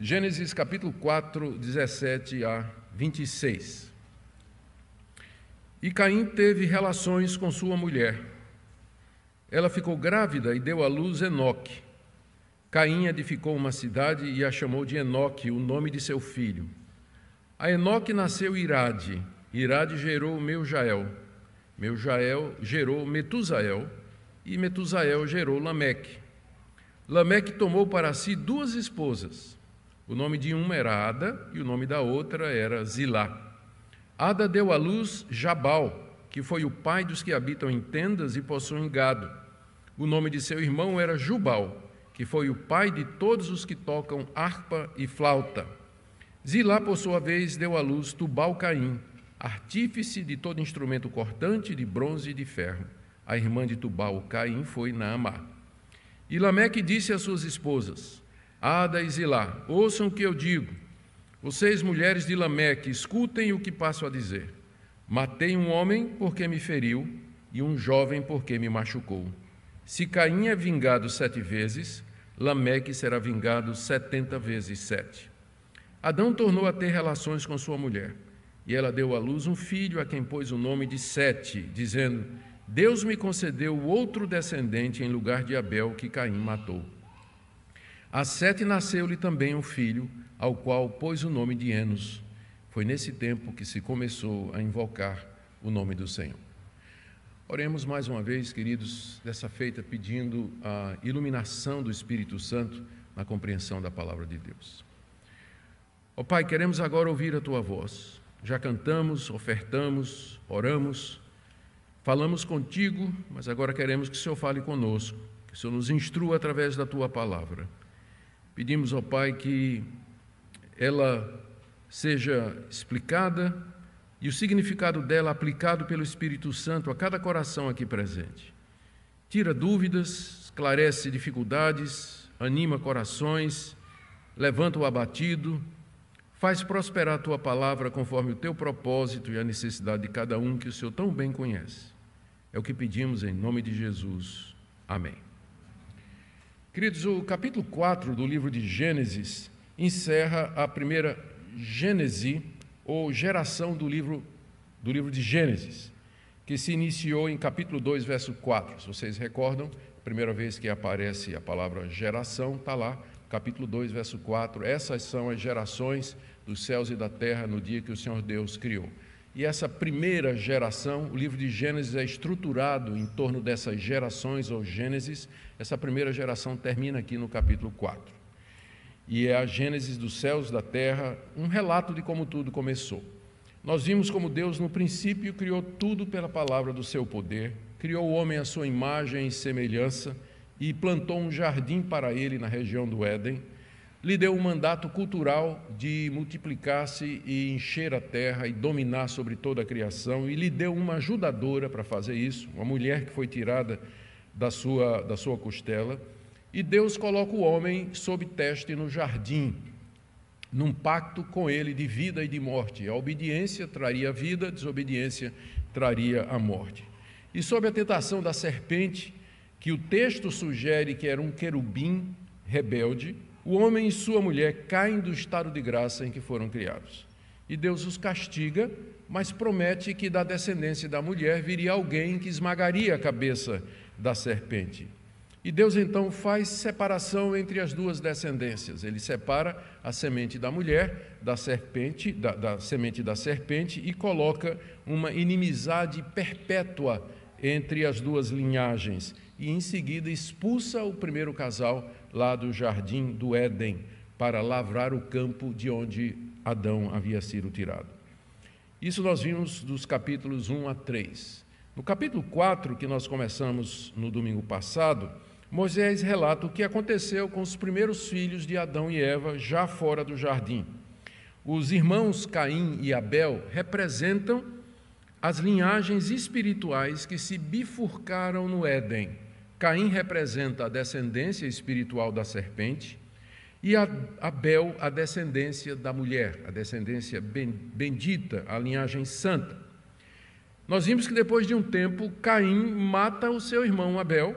Gênesis capítulo 4, 17 a 26. E Caim teve relações com sua mulher. Ela ficou grávida e deu à luz Enoque. Caim edificou uma cidade e a chamou de Enoque, o nome de seu filho. A Enoque nasceu Irade, Irade gerou Meujael, Meujael gerou Metusael, e Metusael gerou Lameque. Lameque tomou para si duas esposas. O nome de uma era Ada e o nome da outra era Zilá. Ada deu à luz Jabal, que foi o pai dos que habitam em tendas e possuem gado. O nome de seu irmão era Jubal, que foi o pai de todos os que tocam harpa e flauta. Zilá, por sua vez, deu à luz Tubal-Caim, artífice de todo instrumento cortante de bronze e de ferro. A irmã de Tubal-Caim foi Naamá. E Lameque disse às suas esposas, Ada e Zilá, ouçam o que eu digo. Vocês, mulheres de Lameque, escutem o que passo a dizer. Matei um homem porque me feriu e um jovem porque me machucou. Se Caim é vingado sete vezes, Lameque será vingado setenta vezes sete. Adão tornou a ter relações com sua mulher, e ela deu à luz um filho a quem pôs o nome de Sete, dizendo: Deus me concedeu outro descendente em lugar de Abel que Caim matou. A Sete nasceu-lhe também um filho, ao qual pôs o nome de Enos. Foi nesse tempo que se começou a invocar o nome do Senhor. Oremos mais uma vez, queridos, dessa feita, pedindo a iluminação do Espírito Santo na compreensão da palavra de Deus. Ó Pai, queremos agora ouvir a tua voz. Já cantamos, ofertamos, oramos, falamos contigo, mas agora queremos que o Senhor fale conosco, que o Senhor nos instrua através da tua palavra. Pedimos ao Pai que ela seja explicada e o significado dela aplicado pelo Espírito Santo a cada coração aqui presente. Tira dúvidas, esclarece dificuldades, anima corações, levanta o abatido, faz prosperar a tua palavra conforme o teu propósito e a necessidade de cada um que o Senhor tão bem conhece. É o que pedimos em nome de Jesus. Amém. Queridos, o capítulo 4 do livro de Gênesis encerra a primeira Gênese ou geração do livro, do livro de Gênesis, que se iniciou em capítulo 2, verso 4. Se vocês recordam, a primeira vez que aparece a palavra geração, está lá, capítulo 2, verso 4. Essas são as gerações dos céus e da terra no dia que o Senhor Deus criou. E essa primeira geração, o livro de Gênesis é estruturado em torno dessas gerações ou Gênesis. Essa primeira geração termina aqui no capítulo 4 e é a Gênesis dos céus, da terra, um relato de como tudo começou. Nós vimos como Deus, no princípio, criou tudo pela palavra do seu poder, criou o homem à sua imagem e semelhança e plantou um jardim para ele na região do Éden, lhe deu um mandato cultural de multiplicar-se e encher a terra e dominar sobre toda a criação, e lhe deu uma ajudadora para fazer isso, uma mulher que foi tirada da sua, da sua costela e Deus coloca o homem sob teste no jardim, num pacto com ele de vida e de morte. A obediência traria a vida, a desobediência traria a morte. E sob a tentação da serpente, que o texto sugere que era um querubim rebelde, o homem e sua mulher caem do estado de graça em que foram criados. E Deus os castiga, mas promete que da descendência da mulher viria alguém que esmagaria a cabeça da serpente. E Deus então faz separação entre as duas descendências. Ele separa a semente da mulher da serpente, da, da semente da serpente, e coloca uma inimizade perpétua entre as duas linhagens. E em seguida expulsa o primeiro casal lá do jardim do Éden para lavrar o campo de onde Adão havia sido tirado. Isso nós vimos dos capítulos 1 a 3. No capítulo 4, que nós começamos no domingo passado, Moisés relata o que aconteceu com os primeiros filhos de Adão e Eva já fora do jardim. Os irmãos Caim e Abel representam as linhagens espirituais que se bifurcaram no Éden. Caim representa a descendência espiritual da serpente e Abel a descendência da mulher, a descendência bendita, a linhagem santa. Nós vimos que depois de um tempo, Caim mata o seu irmão Abel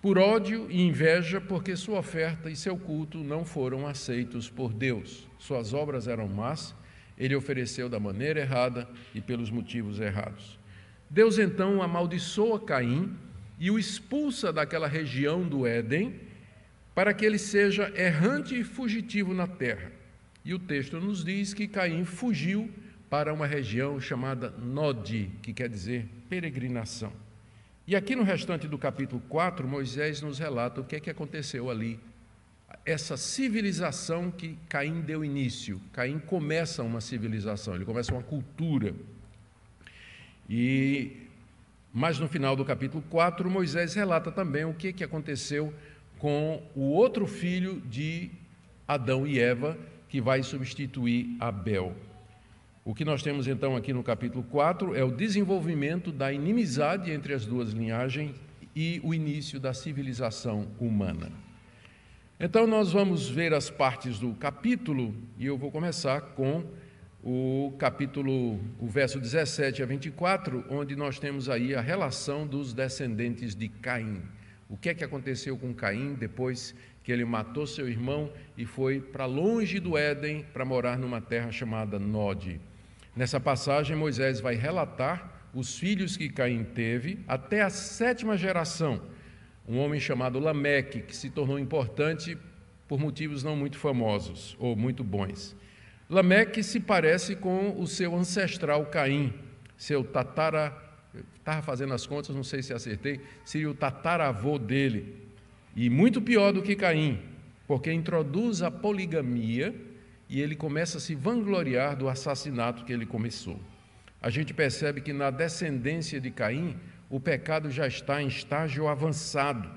por ódio e inveja, porque sua oferta e seu culto não foram aceitos por Deus. Suas obras eram más, ele ofereceu da maneira errada e pelos motivos errados. Deus então amaldiçoa Caim e o expulsa daquela região do Éden, para que ele seja errante e fugitivo na terra. E o texto nos diz que Caim fugiu para uma região chamada Nod, que quer dizer peregrinação. E aqui no restante do capítulo 4, Moisés nos relata o que é que aconteceu ali. Essa civilização que Caim deu início. Caim começa uma civilização, ele começa uma cultura. E mas no final do capítulo 4, Moisés relata também o que, que aconteceu com o outro filho de Adão e Eva, que vai substituir Abel. O que nós temos então aqui no capítulo 4 é o desenvolvimento da inimizade entre as duas linhagens e o início da civilização humana. Então nós vamos ver as partes do capítulo e eu vou começar com o capítulo, o verso 17 a 24, onde nós temos aí a relação dos descendentes de Caim. O que é que aconteceu com Caim depois que ele matou seu irmão e foi para longe do Éden para morar numa terra chamada Nod. Nessa passagem, Moisés vai relatar os filhos que Caim teve até a sétima geração, um homem chamado Lameque, que se tornou importante por motivos não muito famosos ou muito bons. Lameque se parece com o seu ancestral Caim, seu tatara, estava fazendo as contas, não sei se acertei, seria o tataravô dele. E muito pior do que Caim, porque introduz a poligamia e ele começa a se vangloriar do assassinato que ele começou. A gente percebe que na descendência de Caim, o pecado já está em estágio avançado,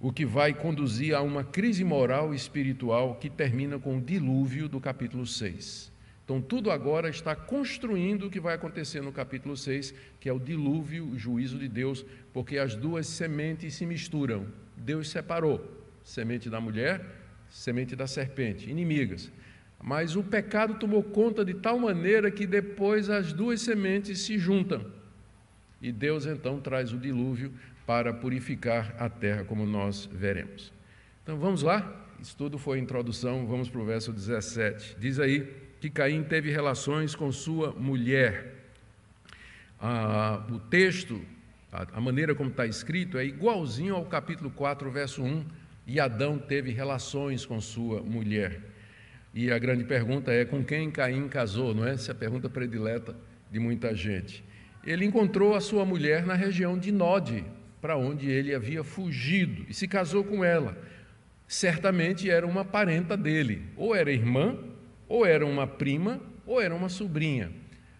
o que vai conduzir a uma crise moral e espiritual que termina com o dilúvio do capítulo 6. Então, tudo agora está construindo o que vai acontecer no capítulo 6, que é o dilúvio, o juízo de Deus, porque as duas sementes se misturam. Deus separou semente da mulher, semente da serpente, inimigas. Mas o pecado tomou conta de tal maneira que depois as duas sementes se juntam. E Deus então traz o dilúvio para purificar a terra, como nós veremos. Então vamos lá? Isso tudo foi introdução, vamos para o verso 17. Diz aí que Caim teve relações com sua mulher. Ah, o texto, a, maneira como está escrito, é igualzinho ao capítulo 4, verso 1. E Adão teve relações com sua mulher. E a grande pergunta é: com quem Caim casou? Não é? Essa é a pergunta predileta de muita gente. Ele encontrou a sua mulher na região de Nod, para onde ele havia fugido, e se casou com ela. Certamente era uma parenta dele, ou era irmã, ou era uma prima, ou era uma sobrinha.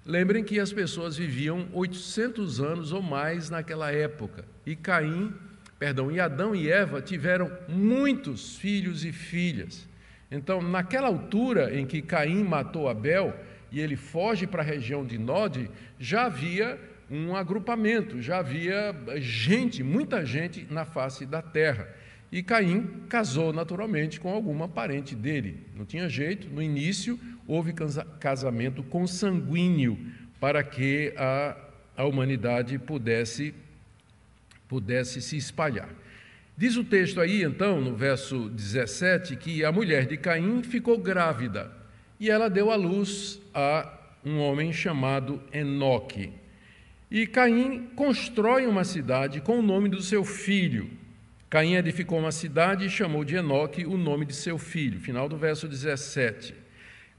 Lembrem que as pessoas viviam 800 anos ou mais naquela época, e Caim, perdão, e Adão e Eva tiveram muitos filhos e filhas. Então, naquela altura em que Caim matou Abel e ele foge para a região de Nod, já havia um agrupamento, já havia gente, muita gente na face da terra. E Caim casou naturalmente com alguma parente dele. Não tinha jeito, no início houve casamento consanguíneo para que a, a humanidade pudesse, pudesse se espalhar. Diz o texto aí, então, no verso 17, que a mulher de Caim ficou grávida e ela deu à luz a um homem chamado Enoque. E Caim constrói uma cidade com o nome do seu filho. Caim edificou uma cidade e chamou de Enoque o nome de seu filho. Final do verso 17.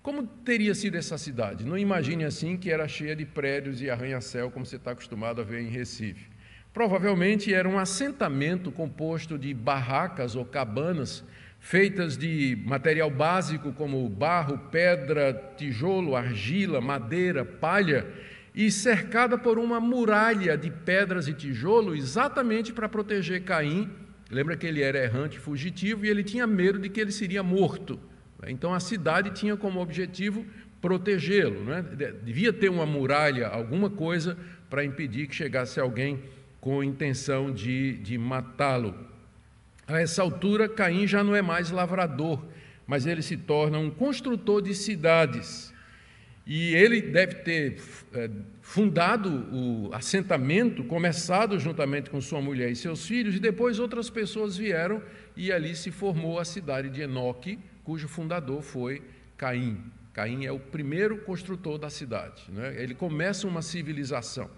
Como teria sido essa cidade? Não imagine assim que era cheia de prédios e arranha-céu, como você está acostumado a ver em Recife. Provavelmente era um assentamento composto de barracas ou cabanas feitas de material básico como barro, pedra, tijolo, argila, madeira, palha e cercada por uma muralha de pedras e tijolo exatamente para proteger Caim. Lembra que ele era errante, fugitivo e ele tinha medo de que ele seria morto. Então a cidade tinha como objetivo protegê-lo. Né? Devia ter uma muralha, alguma coisa para impedir que chegasse alguém com intenção de, de matá-lo. A essa altura, Caim já não é mais lavrador, mas ele se torna um construtor de cidades. E ele deve ter é, fundado o assentamento, começado juntamente com sua mulher e seus filhos, e depois outras pessoas vieram e ali se formou a cidade de Enoque, cujo fundador foi Caim. Caim é o primeiro construtor da cidade. Né? Ele começa uma civilização.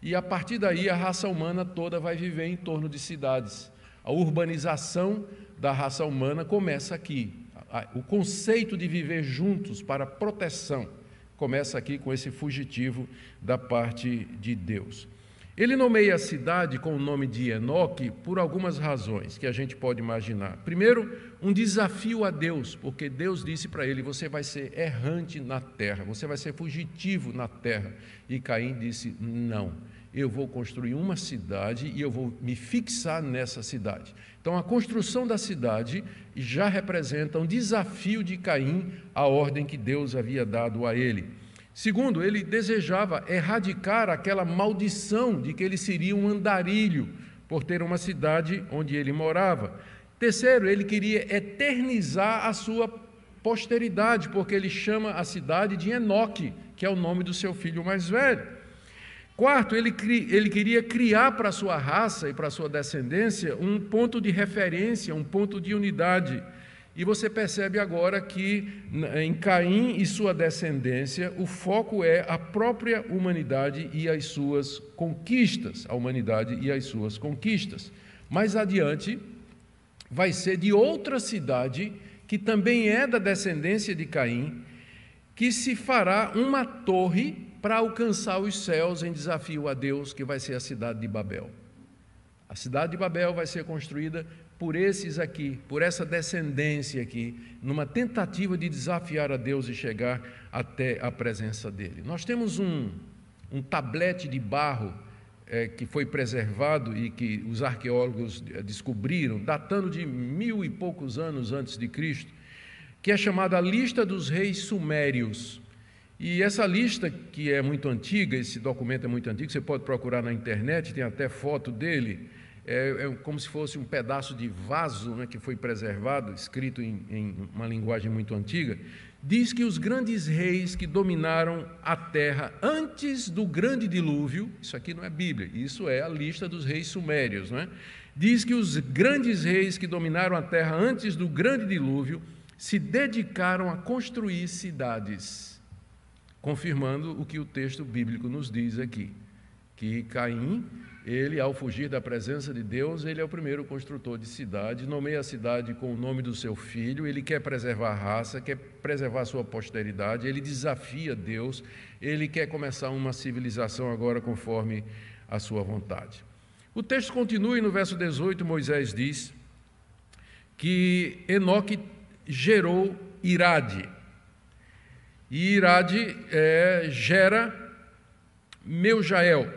E a partir daí a raça humana toda vai viver em torno de cidades. A urbanização da raça humana começa aqui. O conceito de viver juntos para proteção começa aqui com esse fugitivo da parte de Deus. Ele nomeia a cidade com o nome de Enoque por algumas razões que a gente pode imaginar. Primeiro, um desafio a Deus, porque Deus disse para ele: Você vai ser errante na terra, você vai ser fugitivo na terra. E Caim disse: Não, eu vou construir uma cidade e eu vou me fixar nessa cidade. Então, a construção da cidade já representa um desafio de Caim à ordem que Deus havia dado a ele. Segundo, ele desejava erradicar aquela maldição de que ele seria um andarilho por ter uma cidade onde ele morava. Terceiro, ele queria eternizar a sua posteridade, porque ele chama a cidade de Enoque, que é o nome do seu filho mais velho. Quarto, ele, ele queria criar para a sua raça e para a sua descendência um ponto de referência, um ponto de unidade. E você percebe agora que em Caim e sua descendência, o foco é a própria humanidade e as suas conquistas, a humanidade e as suas conquistas. Mais adiante, vai ser de outra cidade, que também é da descendência de Caim, que se fará uma torre para alcançar os céus em desafio a Deus, que vai ser a cidade de Babel. A cidade de Babel vai ser construída por esses aqui, por essa descendência aqui, numa tentativa de desafiar a Deus e chegar até a presença dele. Nós temos um, um tablete de barro é, que foi preservado e que os arqueólogos é, descobriram, datando de mil e poucos anos antes de Cristo, que é chamada a Lista dos Reis Sumérios. E essa lista, que é muito antiga, esse documento é muito antigo, você pode procurar na internet, tem até foto dele é, é como se fosse um pedaço de vaso né, que foi preservado, escrito em, em uma linguagem muito antiga, diz que os grandes reis que dominaram a terra antes do grande dilúvio, isso aqui não é Bíblia, isso é a lista dos reis sumérios, né? diz que os grandes reis que dominaram a terra antes do grande dilúvio se dedicaram a construir cidades, confirmando o que o texto bíblico nos diz aqui, que Caim ele, ao fugir da presença de Deus, ele é o primeiro construtor de cidade, nomeia a cidade com o nome do seu filho, ele quer preservar a raça, quer preservar sua posteridade, ele desafia Deus, ele quer começar uma civilização agora conforme a sua vontade. O texto continua e no verso 18 Moisés diz que Enoque gerou Irade. E Irade é, gera Meujael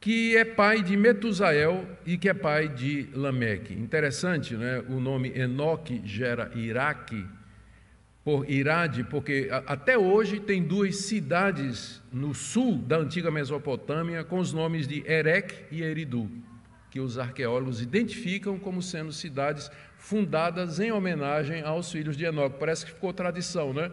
que é pai de Metusael e que é pai de Lameque. Interessante, né? O nome Enoque gera Iraque por Irade, porque até hoje tem duas cidades no sul da antiga Mesopotâmia com os nomes de Erech e Eridu, que os arqueólogos identificam como sendo cidades fundadas em homenagem aos filhos de Enoque. Parece que ficou tradição, né?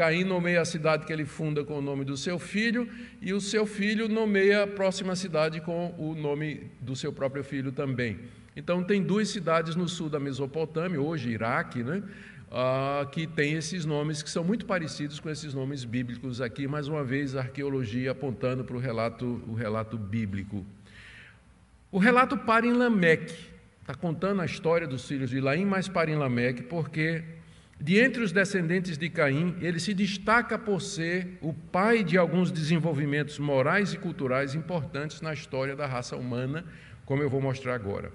Caim nomeia a cidade que ele funda com o nome do seu filho, e o seu filho nomeia a próxima cidade com o nome do seu próprio filho também. Então, tem duas cidades no sul da Mesopotâmia, hoje Iraque, né? Ah, que tem esses nomes que são muito parecidos com esses nomes bíblicos aqui, mais uma vez a arqueologia apontando para o relato, o relato bíblico. O relato para em Lameque, está contando a história dos filhos de Laim, mas para em Lameque, porque de entre os descendentes de Caim, ele se destaca por ser o pai de alguns desenvolvimentos morais e culturais importantes na história da raça humana, como eu vou mostrar agora.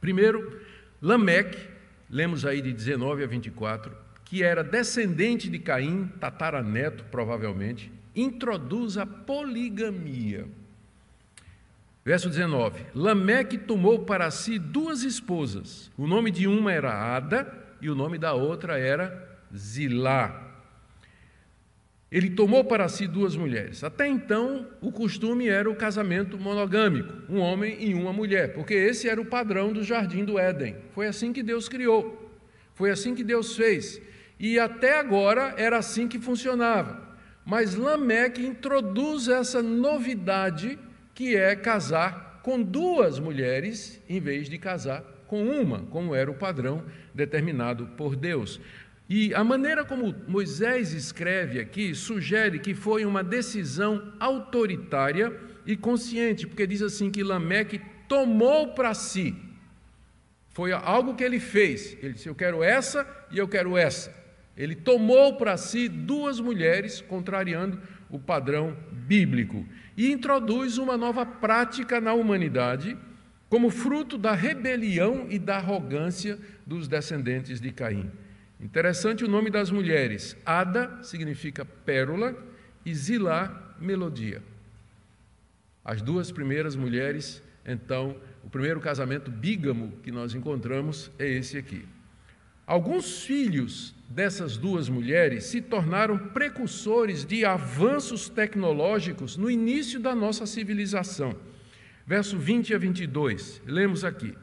Primeiro, Lameque, lemos aí de 19 a 24, que era descendente de Caim, tataraneto provavelmente, introduz a poligamia. Verso 19: Lameque tomou para si duas esposas. O nome de uma era Ada e o nome da outra era Zilá. Ele tomou para si duas mulheres. Até então, o costume era o casamento monogâmico, um homem e uma mulher, porque esse era o padrão do jardim do Éden. Foi assim que Deus criou. Foi assim que Deus fez. E até agora era assim que funcionava. Mas Lameque introduz essa novidade que é casar com duas mulheres em vez de casar com uma, como era o padrão determinado por Deus. E a maneira como Moisés escreve aqui sugere que foi uma decisão autoritária e consciente, porque diz assim que Lameque tomou para si. Foi algo que ele fez. Ele disse: Eu quero essa e eu quero essa. Ele tomou para si duas mulheres, contrariando o padrão bíblico, e introduz uma nova prática na humanidade, como fruto da rebelião e da arrogância dos descendentes de Caim. Interessante o nome das mulheres: Ada significa pérola e Zilá, melodia. As duas primeiras mulheres, então, o primeiro casamento bígamo que nós encontramos é esse aqui. Alguns filhos dessas duas mulheres se tornaram precursores de avanços tecnológicos no início da nossa civilização. Verso 20 a 22, lemos aqui: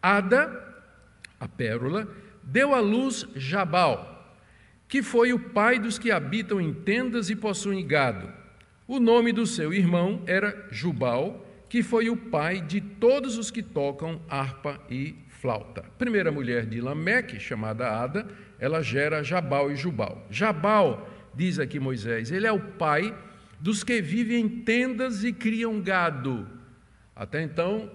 Ada, a pérola, deu à luz Jabal, que foi o pai dos que habitam em tendas e possuem gado. O nome do seu irmão era Jubal, que foi o pai de todos os que tocam harpa e flauta. primeira mulher de Lameque, chamada Ada, ela gera Jabal e Jubal. Jabal, diz aqui Moisés, ele é o pai dos que vivem em tendas e criam gado. Até então,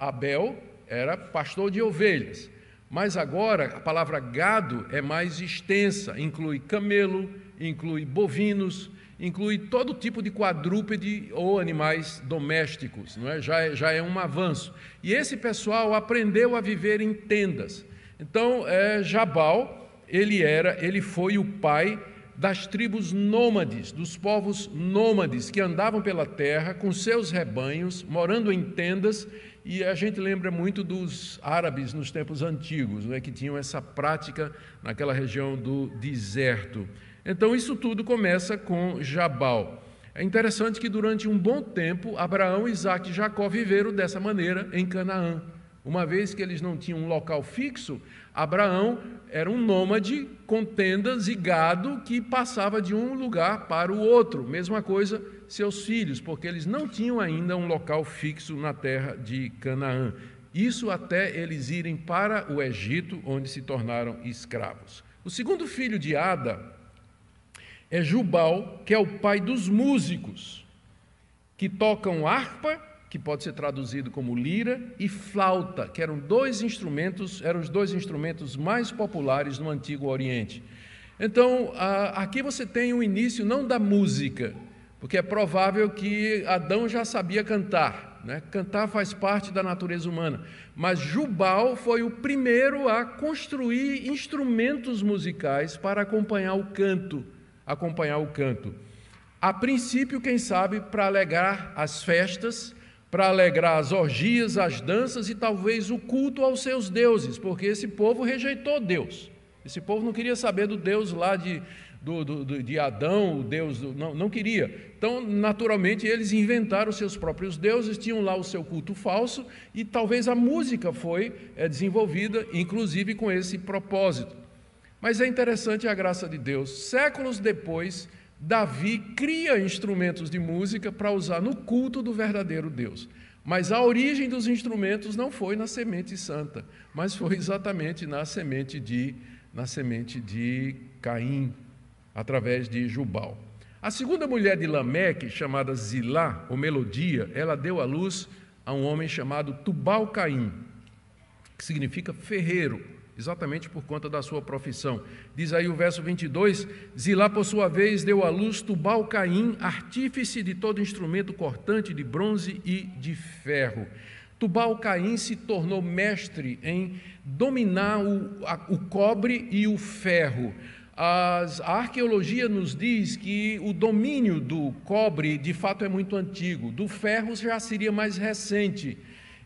Abel era pastor de ovelhas. Mas agora a palavra gado é mais extensa, inclui camelo, inclui bovinos, inclui todo tipo de quadrúpede ou animais domésticos, não é? Já, é, já é um avanço. E esse pessoal aprendeu a viver em tendas. Então, é, Jabal, ele era, ele foi o pai das tribos nômades, dos povos nômades que andavam pela terra com seus rebanhos, morando em tendas, e a gente lembra muito dos árabes nos tempos antigos, é que tinham essa prática naquela região do deserto. Então, isso tudo começa com Jabal. É interessante que durante um bom tempo, Abraão, Isaac e Jacó viveram dessa maneira em Canaã. Uma vez que eles não tinham um local fixo, Abraão era um nômade com tendas e gado que passava de um lugar para o outro. Mesma coisa seus filhos, porque eles não tinham ainda um local fixo na terra de Canaã. Isso até eles irem para o Egito, onde se tornaram escravos. O segundo filho de Ada, é Jubal, que é o pai dos músicos, que tocam harpa, que pode ser traduzido como lira, e flauta, que eram dois instrumentos, eram os dois instrumentos mais populares no Antigo Oriente. Então, aqui você tem o início não da música, porque é provável que Adão já sabia cantar, né? cantar faz parte da natureza humana, mas Jubal foi o primeiro a construir instrumentos musicais para acompanhar o canto acompanhar o canto. A princípio, quem sabe, para alegrar as festas, para alegrar as orgias, as danças e talvez o culto aos seus deuses, porque esse povo rejeitou Deus. Esse povo não queria saber do Deus lá de, do, do, de Adão, o Deus, não, não queria. Então, naturalmente, eles inventaram seus próprios deuses, tinham lá o seu culto falso, e talvez a música foi é, desenvolvida, inclusive com esse propósito. Mas é interessante a graça de Deus. Séculos depois, Davi cria instrumentos de música para usar no culto do verdadeiro Deus. Mas a origem dos instrumentos não foi na semente santa, mas foi exatamente na semente de na semente de Caim, através de Jubal. A segunda mulher de Lameque, chamada Zilá, ou Melodia, ela deu à luz a um homem chamado Tubal Caim, que significa ferreiro exatamente por conta da sua profissão. Diz aí o verso 22: Zilá, por sua vez, deu à luz Tubal Caim, artífice de todo instrumento cortante de bronze e de ferro. Tubal Caim se tornou mestre em dominar o, a, o cobre e o ferro. As, a arqueologia nos diz que o domínio do cobre de fato é muito antigo, do ferro já seria mais recente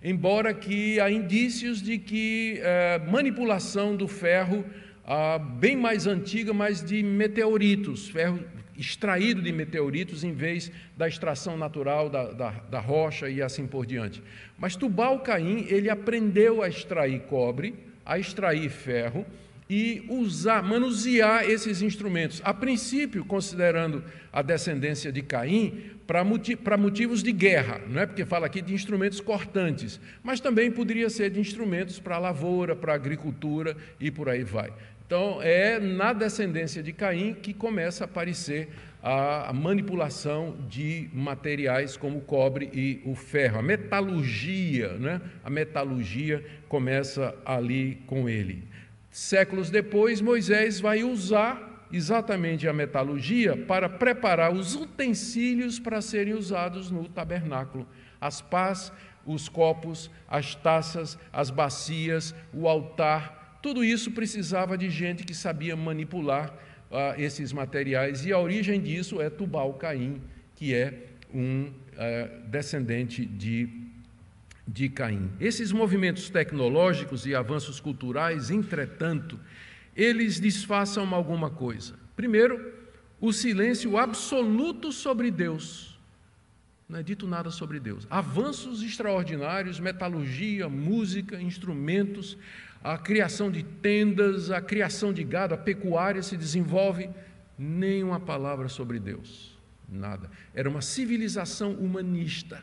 embora que há indícios de que é, manipulação do ferro ah, bem mais antiga, mas de meteoritos, ferro extraído de meteoritos em vez da extração natural da, da, da rocha e assim por diante. Mas Tubal Caim, ele aprendeu a extrair cobre, a extrair ferro, e usar, manusear esses instrumentos. A princípio, considerando a descendência de Caim, para motiv motivos de guerra, não é porque fala aqui de instrumentos cortantes, mas também poderia ser de instrumentos para lavoura, para agricultura e por aí vai. Então, é na descendência de Caim que começa a aparecer a manipulação de materiais como o cobre e o ferro. A metalurgia, né? a metalurgia começa ali com ele. Séculos depois, Moisés vai usar exatamente a metalurgia para preparar os utensílios para serem usados no tabernáculo. As pás, os copos, as taças, as bacias, o altar, tudo isso precisava de gente que sabia manipular uh, esses materiais, e a origem disso é Tubal Caim, que é um uh, descendente de de Caim. Esses movimentos tecnológicos e avanços culturais, entretanto, eles disfarçam alguma coisa. Primeiro, o silêncio absoluto sobre Deus. Não é dito nada sobre Deus. Avanços extraordinários, metalurgia, música, instrumentos, a criação de tendas, a criação de gado, a pecuária se desenvolve, nem uma palavra sobre Deus. Nada. Era uma civilização humanista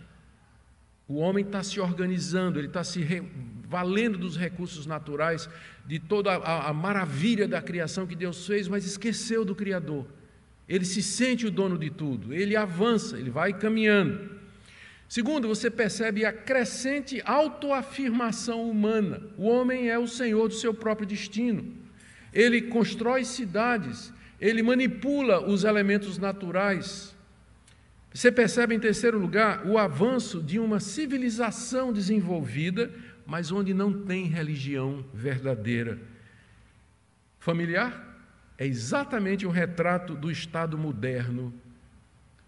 o homem está se organizando, ele está se valendo dos recursos naturais, de toda a, a maravilha da criação que Deus fez, mas esqueceu do Criador. Ele se sente o dono de tudo, ele avança, ele vai caminhando. Segundo, você percebe a crescente autoafirmação humana. O homem é o senhor do seu próprio destino. Ele constrói cidades, ele manipula os elementos naturais, você percebe, em terceiro lugar, o avanço de uma civilização desenvolvida, mas onde não tem religião verdadeira. Familiar? É exatamente o retrato do Estado moderno.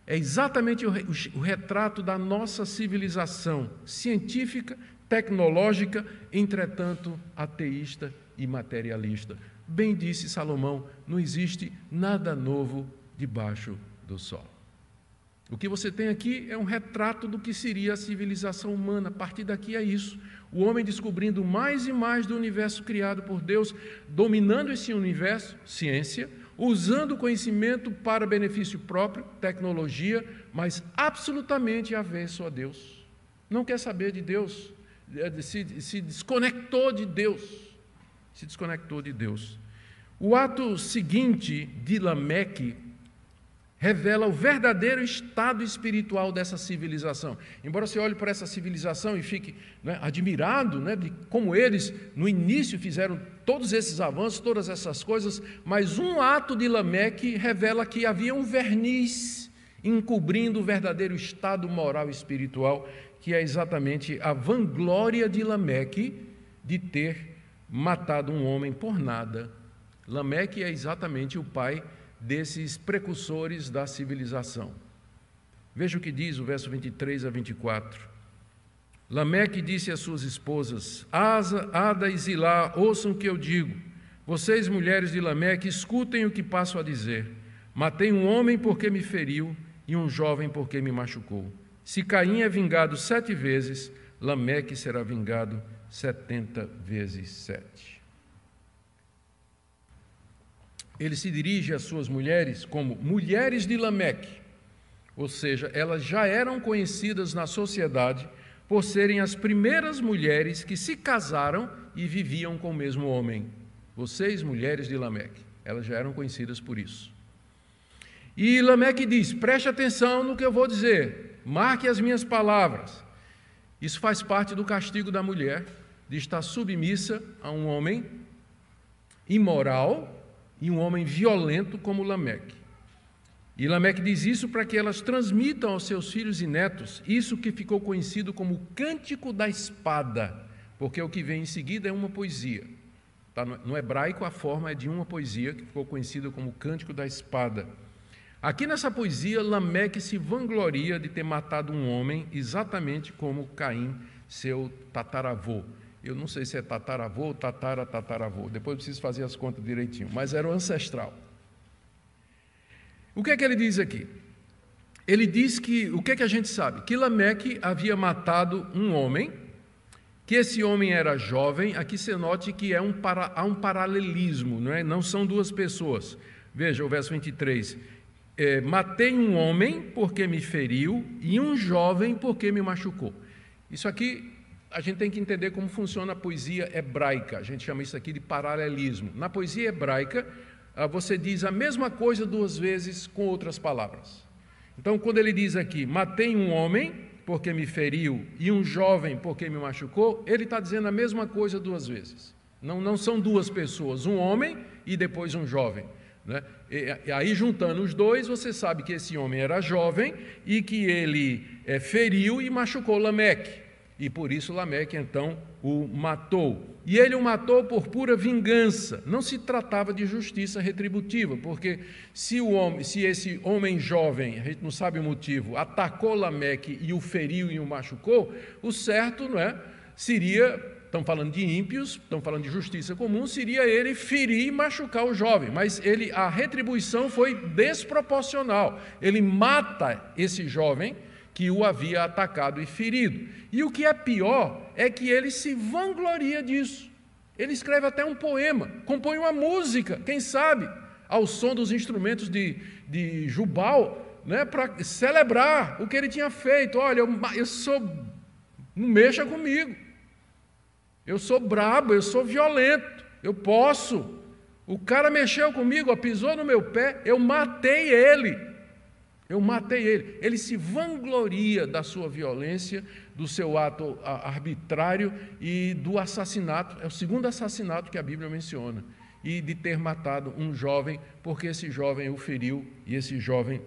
É exatamente o, o retrato da nossa civilização científica, tecnológica, entretanto ateísta e materialista. Bem disse Salomão: não existe nada novo debaixo do sol. O que você tem aqui é um retrato do que seria a civilização humana. A partir daqui é isso. O homem descobrindo mais e mais do universo criado por Deus, dominando esse universo, ciência, usando o conhecimento para benefício próprio, tecnologia, mas absolutamente avesso a Deus. Não quer saber de Deus, é, se, se desconectou de Deus. Se desconectou de Deus. O ato seguinte de Lameque revela o verdadeiro estado espiritual dessa civilização. Embora você olhe para essa civilização e fique né, admirado né, de como eles, no início, fizeram todos esses avanços, todas essas coisas, mas um ato de Lameque revela que havia um verniz encobrindo o verdadeiro estado moral e espiritual, que é exatamente a vanglória de Lameque de ter matado um homem por nada. Lameque é exatamente o pai desses precursores da civilização. Veja o que diz o verso 23 a 24. Lameque disse às suas esposas: Asa, Ada e Zilá, ouçam o que eu digo. Vocês, mulheres de Lameque, escutem o que passo a dizer. Matei um homem porque me feriu e um jovem porque me machucou. Se Caim é vingado sete vezes, Lameque será vingado setenta vezes sete ele se dirige às suas mulheres como mulheres de Lameque, ou seja, elas já eram conhecidas na sociedade por serem as primeiras mulheres que se casaram e viviam com o mesmo homem. Vocês, mulheres de Lameque, elas já eram conhecidas por isso. E Lameque diz: preste atenção no que eu vou dizer, marque as minhas palavras. Isso faz parte do castigo da mulher, de estar submissa a um homem imoral, e um homem violento como Lameque. E Lameque diz isso para que elas transmitam aos seus filhos e netos isso que ficou conhecido como cântico da espada, porque o que vem em seguida é uma poesia. Tá? No hebraico, a forma é de uma poesia que ficou conhecida como cântico da espada. Aqui nessa poesia, Lameque se vangloria de ter matado um homem exatamente como Caim, seu tataravô. Eu não sei se é tataravô ou tatara tataravô. Depois eu preciso fazer as contas direitinho. Mas era o ancestral. O que é que ele diz aqui? Ele diz que, o que é que a gente sabe? Que Lameque havia matado um homem que esse homem era jovem, aqui você note que é um para, há um paralelismo, não, é? não são duas pessoas. Veja o verso 23. É, Matei um homem porque me feriu e um jovem porque me machucou. Isso aqui a gente tem que entender como funciona a poesia hebraica. A gente chama isso aqui de paralelismo. Na poesia hebraica, ah, você diz a mesma coisa duas vezes com outras palavras. Então, quando ele diz aqui, matei um homem porque me feriu e um jovem porque me machucou, ele está dizendo a mesma coisa duas vezes. Não, não são duas pessoas, um homem e depois um jovem. Né? E, aí, juntando os dois, você sabe que esse homem era jovem e que ele é, feriu e machucou Lameque e por isso Lameque então o matou. E ele o matou por pura vingança. Não se tratava de justiça retributiva, porque se o homem, se esse homem jovem, a gente não sabe o motivo, atacou Lameque e o feriu e o machucou, o certo, não é? Seria estão falando de ímpios, estão falando de justiça comum, seria ele ferir e machucar o jovem, mas ele a retribuição foi desproporcional. Ele mata esse jovem que o havia atacado e ferido. E o que é pior é que ele se vangloria disso. Ele escreve até um poema, compõe uma música, quem sabe, ao som dos instrumentos de, de Jubal, né, para celebrar o que ele tinha feito. Olha, eu, eu sou. Não mexa comigo. Eu sou brabo, eu sou violento, eu posso. O cara mexeu comigo, pisou no meu pé, eu matei ele. Eu matei ele. Ele se vangloria da sua violência, do seu ato arbitrário e do assassinato. É o segundo assassinato que a Bíblia menciona. E de ter matado um jovem, porque esse jovem o feriu e esse jovem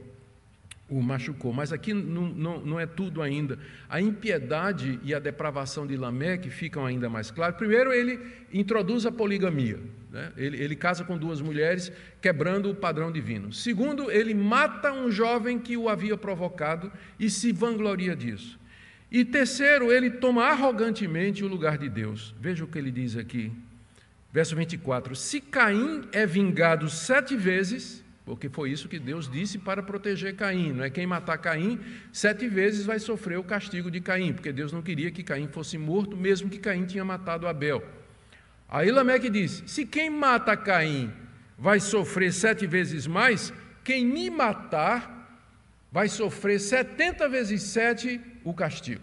o machucou. Mas aqui não, não, não, é tudo ainda. A impiedade e a depravação de Lameque ficam ainda mais claras. Primeiro, ele introduz a poligamia. Né? Ele, ele casa com duas mulheres, quebrando o padrão divino. Segundo, ele mata um jovem que o havia provocado e se vangloria disso. E terceiro, ele toma arrogantemente o lugar de Deus. Veja o que ele diz aqui, verso 24: Se Caim é vingado sete vezes, porque foi isso que Deus disse para proteger Caim, não é? Quem matar Caim, sete vezes vai sofrer o castigo de Caim, porque Deus não queria que Caim fosse morto, mesmo que Caim tinha matado Abel. Aí Lameque disse: Se quem mata Caim vai sofrer sete vezes mais, quem me matar vai sofrer setenta vezes sete o castigo.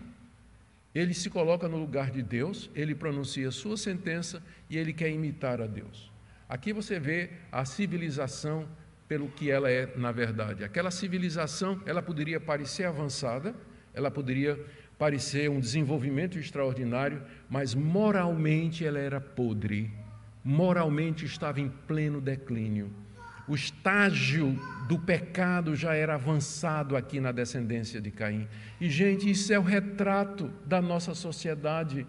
Ele se coloca no lugar de Deus, ele pronuncia sua sentença e ele quer imitar a Deus. Aqui você vê a civilização pelo que ela é na verdade. Aquela civilização, ela poderia parecer avançada, ela poderia parecer um desenvolvimento extraordinário, mas moralmente ela era podre, moralmente estava em pleno declínio. O estágio do pecado já era avançado aqui na descendência de Caim. E, gente, isso é o retrato da nossa sociedade,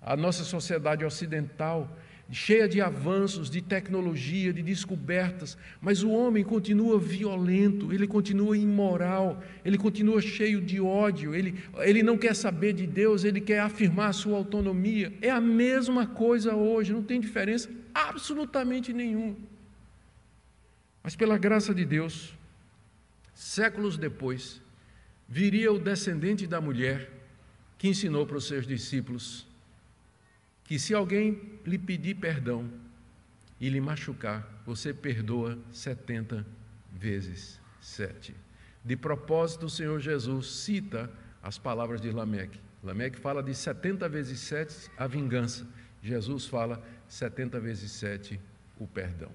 a nossa sociedade ocidental cheia de avanços, de tecnologia, de descobertas, mas o homem continua violento, ele continua imoral, ele continua cheio de ódio, ele, ele não quer saber de Deus, ele quer afirmar a sua autonomia. É a mesma coisa hoje, não tem diferença absolutamente nenhuma. Mas pela graça de Deus, séculos depois, viria o descendente da mulher que ensinou para os seus discípulos que se alguém lhe pedir perdão e lhe machucar, você perdoa 70 vezes 7. De propósito, o Senhor Jesus cita as palavras de Lameque. Lameque fala de 70 vezes 7 a vingança. Jesus fala 70 vezes 7 o perdão.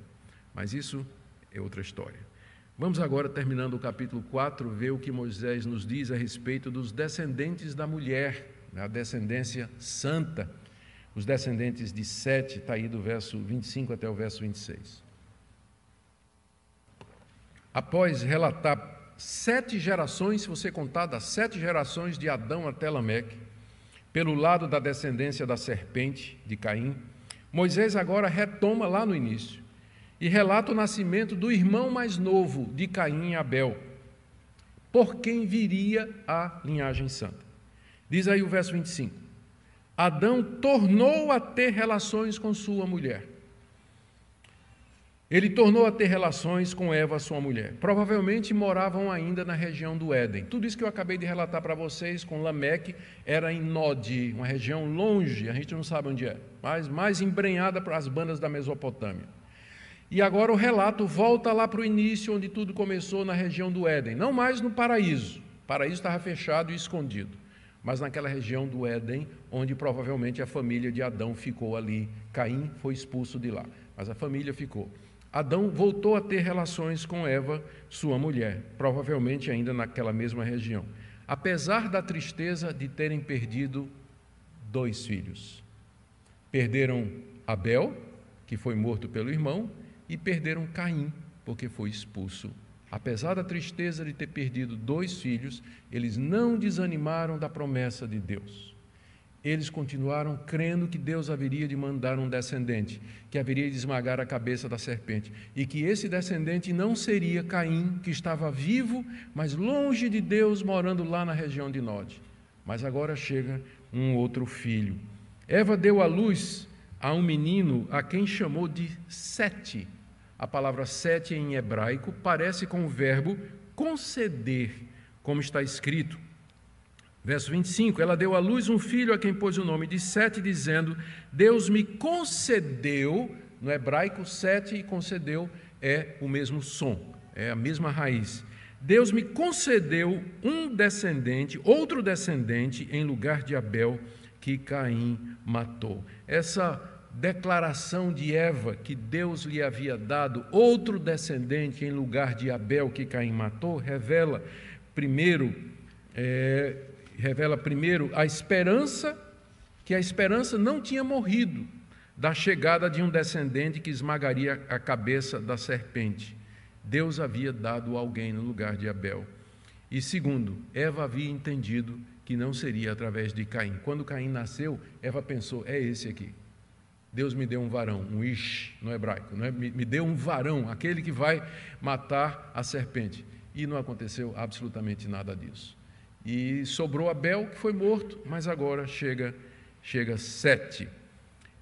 Mas isso é outra história. Vamos agora, terminando o capítulo 4, ver o que Moisés nos diz a respeito dos descendentes da mulher, a descendência santa os descendentes de Sete, está aí do verso 25 até o verso 26. Após relatar sete gerações, se você contar das sete gerações de Adão até Lameque, pelo lado da descendência da serpente de Caim, Moisés agora retoma lá no início e relata o nascimento do irmão mais novo de Caim Abel, por quem viria a linhagem santa. Diz aí o verso 25: Adão tornou a ter relações com sua mulher. ele tornou a ter relações com Eva, sua mulher. Provavelmente moravam ainda na região do Éden. Tudo isso que eu acabei de relatar para vocês com Lameque era em Nod, uma região longe, a gente não sabe onde é, mas mais embrenhada para as bandas da Mesopotâmia. E agora o relato volta lá para o início, onde tudo começou na região do Éden, não mais no paraíso. O paraíso estava fechado e escondido, mas naquela região do Éden, onde provavelmente a família de Adão ficou ali. Caim foi expulso de lá, mas a família ficou. Adão voltou a ter relações com Eva, sua mulher, provavelmente ainda naquela mesma região, apesar da tristeza de terem perdido dois filhos. Perderam Abel, que foi morto pelo irmão, e perderam Caim, porque foi expulso. Apesar da tristeza de ter perdido dois filhos, eles não desanimaram da promessa de Deus eles continuaram crendo que Deus haveria de mandar um descendente, que haveria de esmagar a cabeça da serpente, e que esse descendente não seria Caim, que estava vivo, mas longe de Deus, morando lá na região de Nod. Mas agora chega um outro filho. Eva deu à luz a um menino a quem chamou de Sete. A palavra sete em hebraico parece com o verbo conceder, como está escrito. Verso 25: Ela deu à luz um filho a quem pôs o nome de Sete, dizendo: Deus me concedeu, no hebraico, Sete e concedeu é o mesmo som, é a mesma raiz. Deus me concedeu um descendente, outro descendente, em lugar de Abel, que Caim matou. Essa declaração de Eva que Deus lhe havia dado outro descendente em lugar de Abel, que Caim matou, revela, primeiro, é, revela primeiro a esperança, que a esperança não tinha morrido da chegada de um descendente que esmagaria a cabeça da serpente. Deus havia dado alguém no lugar de Abel. E segundo, Eva havia entendido que não seria através de Caim. Quando Caim nasceu, Eva pensou: é esse aqui. Deus me deu um varão, um ish no hebraico, né? me, me deu um varão, aquele que vai matar a serpente. E não aconteceu absolutamente nada disso. E sobrou Abel, que foi morto, mas agora chega, chega Sete.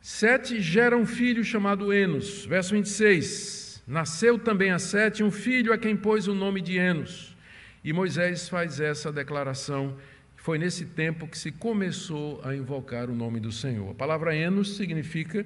Sete gera um filho chamado Enos. Verso 26. Nasceu também a Sete um filho a quem pôs o nome de Enos. E Moisés faz essa declaração. Foi nesse tempo que se começou a invocar o nome do Senhor. A palavra Enos significa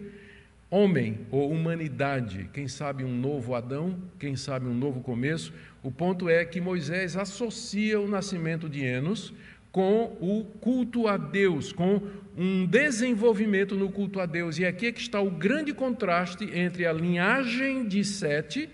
homem ou humanidade. Quem sabe um novo Adão, quem sabe um novo começo. O ponto é que Moisés associa o nascimento de Enos com o culto a Deus, com um desenvolvimento no culto a Deus. E aqui é que está o grande contraste entre a linhagem de Sete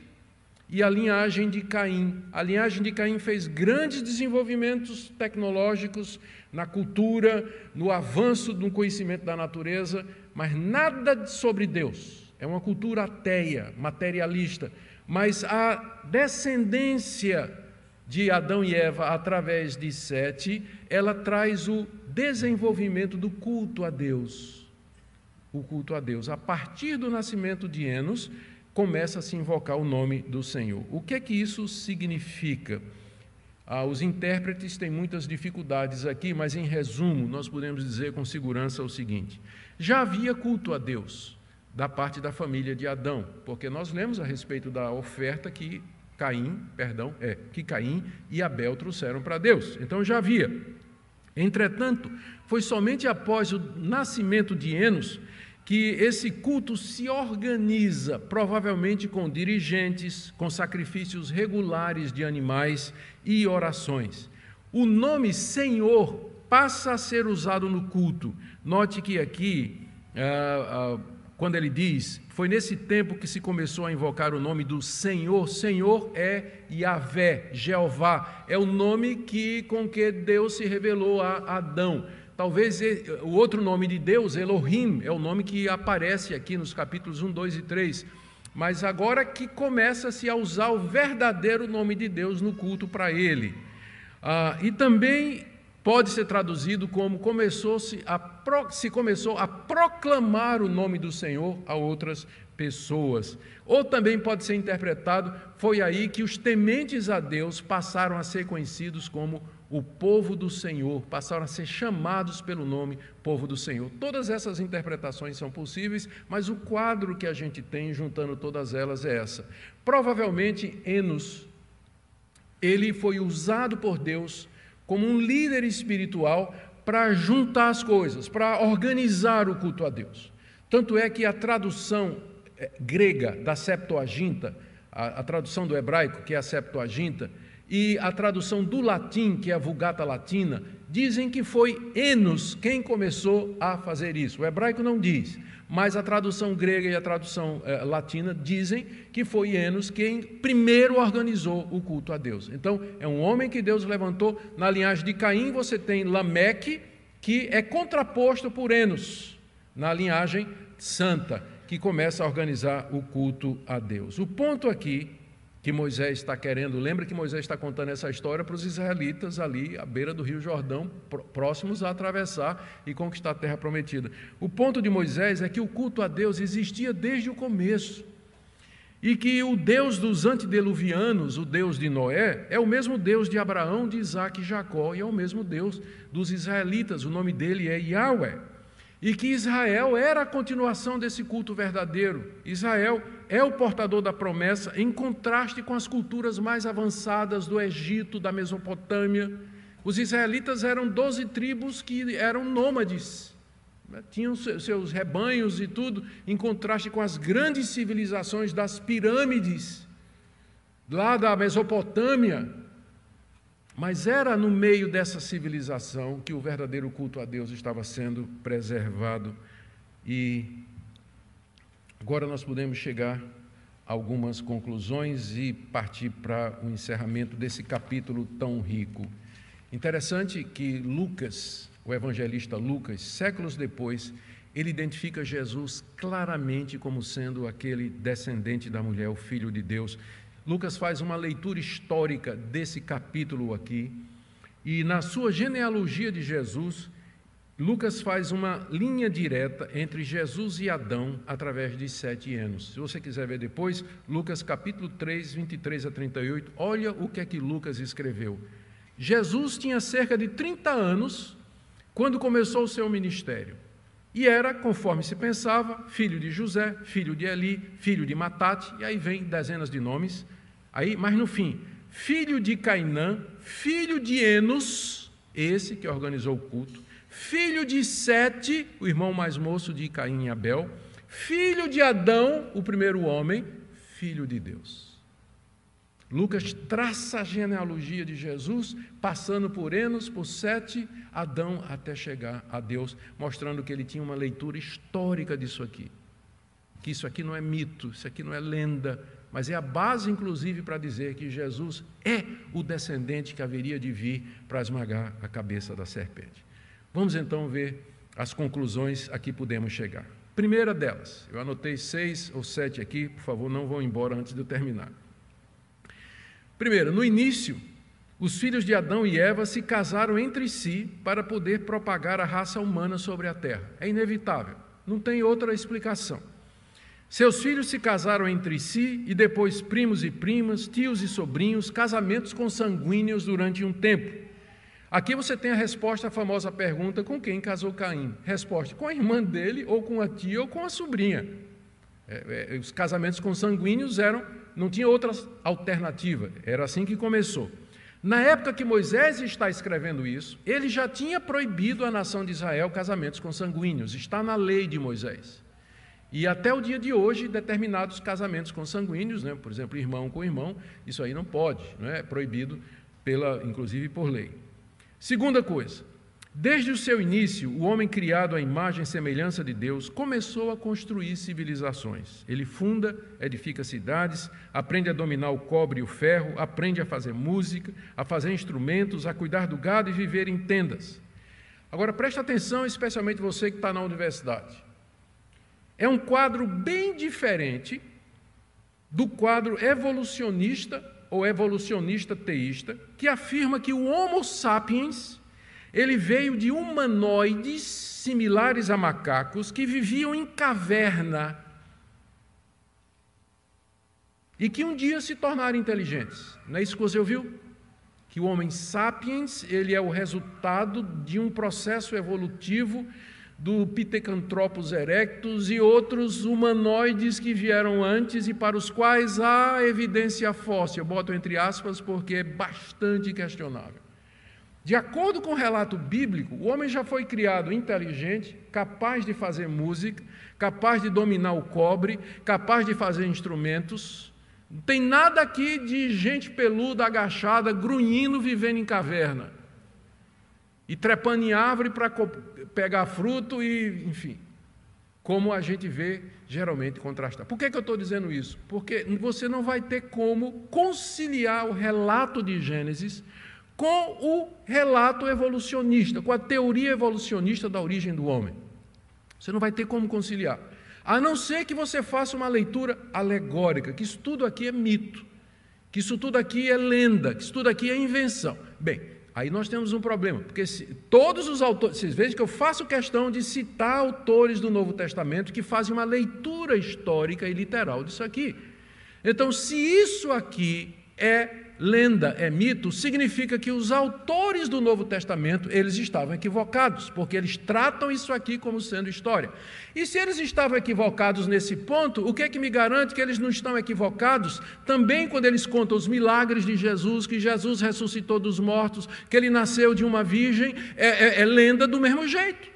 e a linhagem de Caim. A linhagem de Caim fez grandes desenvolvimentos tecnológicos na cultura, no avanço do conhecimento da natureza, mas nada sobre Deus. É uma cultura ateia, materialista. Mas a descendência de Adão e Eva através de Sete, ela traz o desenvolvimento do culto a Deus. O culto a Deus. A partir do nascimento de Enos, começa a se invocar o nome do Senhor. O que é que isso significa? Ah, os intérpretes têm muitas dificuldades aqui, mas em resumo, nós podemos dizer com segurança o seguinte: já havia culto a Deus da parte da família de Adão, porque nós lemos a respeito da oferta que Caim, perdão, é, que Caim e Abel trouxeram para Deus. Então já havia. Entretanto, foi somente após o nascimento de Enos que esse culto se organiza, provavelmente com dirigentes, com sacrifícios regulares de animais e orações. O nome Senhor passa a ser usado no culto. Note que aqui ah, ah, quando ele diz: Foi nesse tempo que se começou a invocar o nome do Senhor. Senhor é Yahvé, Jeová, é o nome que com que Deus se revelou a Adão. Talvez o outro nome de Deus, Elohim, é o nome que aparece aqui nos capítulos 1, 2 e 3. Mas agora que começa-se a usar o verdadeiro nome de Deus no culto para ele. Ah, e também pode ser traduzido como começou-se a se começou a proclamar o nome do Senhor a outras pessoas. Ou também pode ser interpretado foi aí que os tementes a Deus passaram a ser conhecidos como o povo do Senhor, passaram a ser chamados pelo nome povo do Senhor. Todas essas interpretações são possíveis, mas o quadro que a gente tem, juntando todas elas, é essa. Provavelmente, Enos, ele foi usado por Deus como um líder espiritual para juntar as coisas, para organizar o culto a Deus. Tanto é que a tradução eh, grega da Septuaginta, a, a tradução do hebraico, que é a Septuaginta, e a tradução do latim, que é a Vulgata Latina, dizem que foi Enos quem começou a fazer isso. O hebraico não diz, mas a tradução grega e a tradução eh, latina dizem que foi Enos quem primeiro organizou o culto a Deus. Então, é um homem que Deus levantou. Na linhagem de Caim, você tem Lameque, que é contraposto por Enos, na linhagem santa, que começa a organizar o culto a Deus. O ponto aqui que Moisés está querendo. Lembra que Moisés está contando essa história para os israelitas ali à beira do Rio Jordão, próximos a atravessar e conquistar a terra prometida. O ponto de Moisés é que o culto a Deus existia desde o começo. E que o Deus dos antediluvianos, o Deus de Noé, é o mesmo Deus de Abraão, de Isaac e Jacó, e é o mesmo Deus dos israelitas. O nome dele é Yahweh e que Israel era a continuação desse culto verdadeiro. Israel é o portador da promessa, em contraste com as culturas mais avançadas do Egito, da Mesopotâmia. Os israelitas eram doze tribos que eram nômades, né? tinham seus rebanhos e tudo, em contraste com as grandes civilizações das pirâmides, lá da Mesopotâmia, mas era no meio dessa civilização que o verdadeiro culto a Deus estava sendo preservado. E agora nós podemos chegar a algumas conclusões e partir para o encerramento desse capítulo tão rico. Interessante que Lucas, o evangelista Lucas, séculos depois, ele identifica Jesus claramente como sendo aquele descendente da mulher, o filho de Deus. Lucas faz uma leitura histórica desse capítulo aqui, e na sua genealogia de Jesus, Lucas faz uma linha direta entre Jesus e Adão através de sete anos. Se você quiser ver depois, Lucas capítulo 3, 23 a 38, olha o que é que Lucas escreveu. Jesus tinha cerca de 30 anos quando começou o seu ministério. E era, conforme se pensava, filho de José, filho de Eli, filho de Matate, e aí vem dezenas de nomes. Aí, mas no fim, filho de Cainã, filho de Enos, esse que organizou o culto, filho de Sete, o irmão mais moço de Caim e Abel, filho de Adão, o primeiro homem, filho de Deus. Lucas traça a genealogia de Jesus, passando por Enos, por Sete, Adão, até chegar a Deus, mostrando que ele tinha uma leitura histórica disso aqui. Que isso aqui não é mito, isso aqui não é lenda, mas é a base, inclusive, para dizer que Jesus é o descendente que haveria de vir para esmagar a cabeça da serpente. Vamos então ver as conclusões a que podemos chegar. Primeira delas, eu anotei seis ou sete aqui, por favor, não vão embora antes de eu terminar. Primeiro, no início, os filhos de Adão e Eva se casaram entre si para poder propagar a raça humana sobre a terra. É inevitável, não tem outra explicação. Seus filhos se casaram entre si e depois primos e primas, tios e sobrinhos, casamentos consanguíneos durante um tempo. Aqui você tem a resposta à famosa pergunta: com quem casou Caim? Resposta: com a irmã dele, ou com a tia, ou com a sobrinha. É, é, os casamentos consanguíneos eram, não tinha outra alternativa, era assim que começou. Na época que Moisés está escrevendo isso, ele já tinha proibido à nação de Israel casamentos consanguíneos, está na lei de Moisés. E até o dia de hoje, determinados casamentos consanguíneos, né, por exemplo, irmão com irmão, isso aí não pode, não é? é proibido, pela, inclusive por lei. Segunda coisa, desde o seu início, o homem criado à imagem e semelhança de Deus começou a construir civilizações. Ele funda, edifica cidades, aprende a dominar o cobre e o ferro, aprende a fazer música, a fazer instrumentos, a cuidar do gado e viver em tendas. Agora preste atenção, especialmente você que está na universidade. É um quadro bem diferente do quadro evolucionista ou evolucionista teísta, que afirma que o Homo sapiens ele veio de humanoides similares a macacos que viviam em caverna e que um dia se tornaram inteligentes. Não é isso que você ouviu? que o homem sapiens, ele é o resultado de um processo evolutivo do Pithecanthropus erectus e outros humanoides que vieram antes e para os quais há evidência fóssil. Eu boto entre aspas porque é bastante questionável. De acordo com o relato bíblico, o homem já foi criado inteligente, capaz de fazer música, capaz de dominar o cobre, capaz de fazer instrumentos. Não tem nada aqui de gente peluda, agachada, grunhindo, vivendo em caverna. E trepando em árvore para pegar fruto e, enfim. Como a gente vê geralmente contrastar. Por que, que eu estou dizendo isso? Porque você não vai ter como conciliar o relato de Gênesis com o relato evolucionista, com a teoria evolucionista da origem do homem. Você não vai ter como conciliar. A não ser que você faça uma leitura alegórica, que isso tudo aqui é mito, que isso tudo aqui é lenda, que isso tudo aqui é invenção. Bem, aí nós temos um problema, porque todos os autores, vocês vejam que eu faço questão de citar autores do Novo Testamento que fazem uma leitura histórica e literal disso aqui. Então, se isso aqui é lenda, é mito, significa que os autores do Novo Testamento, eles estavam equivocados, porque eles tratam isso aqui como sendo história. E se eles estavam equivocados nesse ponto, o que é que me garante que eles não estão equivocados também quando eles contam os milagres de Jesus, que Jesus ressuscitou dos mortos, que ele nasceu de uma virgem, é, é, é lenda do mesmo jeito.